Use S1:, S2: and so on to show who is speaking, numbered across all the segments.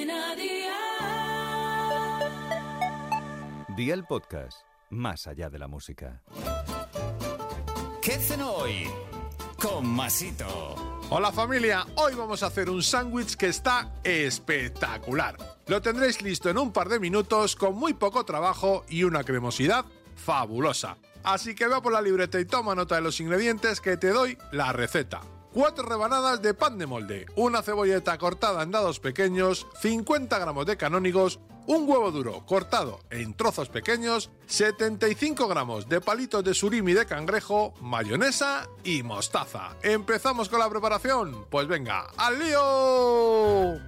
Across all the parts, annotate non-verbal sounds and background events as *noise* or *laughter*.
S1: Cadena Dial.
S2: Día el podcast, más allá de la música.
S3: ¿Qué hacen hoy? Con Masito.
S4: Hola familia, hoy vamos a hacer un sándwich que está espectacular. Lo tendréis listo en un par de minutos con muy poco trabajo y una cremosidad fabulosa. Así que ve por la libreta y toma nota de los ingredientes que te doy la receta. 4 rebanadas de pan de molde, una cebolleta cortada en dados pequeños, 50 gramos de canónigos, un huevo duro cortado en trozos pequeños, 75 gramos de palitos de surimi de cangrejo, mayonesa y mostaza. ¿Empezamos con la preparación? Pues venga, ¡al lío!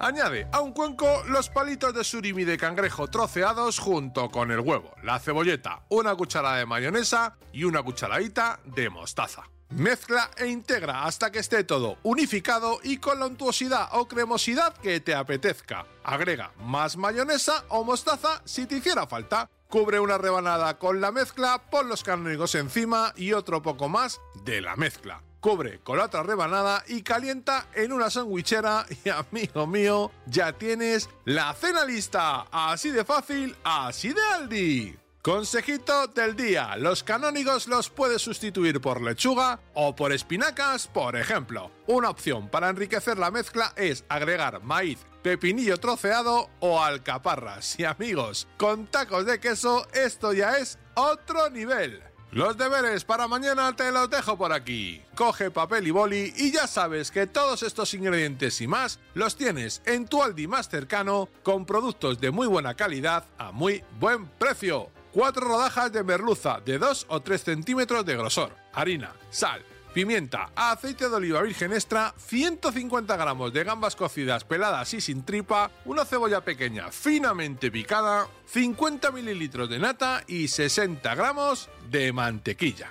S4: Añade a un cuenco los palitos de surimi de cangrejo troceados junto con el huevo, la cebolleta, una cucharada de mayonesa y una cucharadita de mostaza. Mezcla e integra hasta que esté todo unificado y con la untuosidad o cremosidad que te apetezca. Agrega más mayonesa o mostaza si te hiciera falta. Cubre una rebanada con la mezcla, pon los canónigos encima y otro poco más de la mezcla. Cubre con la otra rebanada y calienta en una sandwichera y *laughs* amigo mío, ya tienes la cena lista. Así de fácil, así de Aldi. Consejito del día, los canónigos los puedes sustituir por lechuga o por espinacas, por ejemplo. Una opción para enriquecer la mezcla es agregar maíz, pepinillo troceado o alcaparras. Y amigos, con tacos de queso esto ya es otro nivel. Los deberes para mañana te los dejo por aquí. Coge papel y boli y ya sabes que todos estos ingredientes y más los tienes en tu Aldi más cercano con productos de muy buena calidad a muy buen precio. 4 rodajas de merluza de 2 o 3 centímetros de grosor, harina, sal, pimienta, aceite de oliva virgen extra, 150 gramos de gambas cocidas peladas y sin tripa, una cebolla pequeña finamente picada, 50 mililitros de nata y 60 gramos de mantequilla.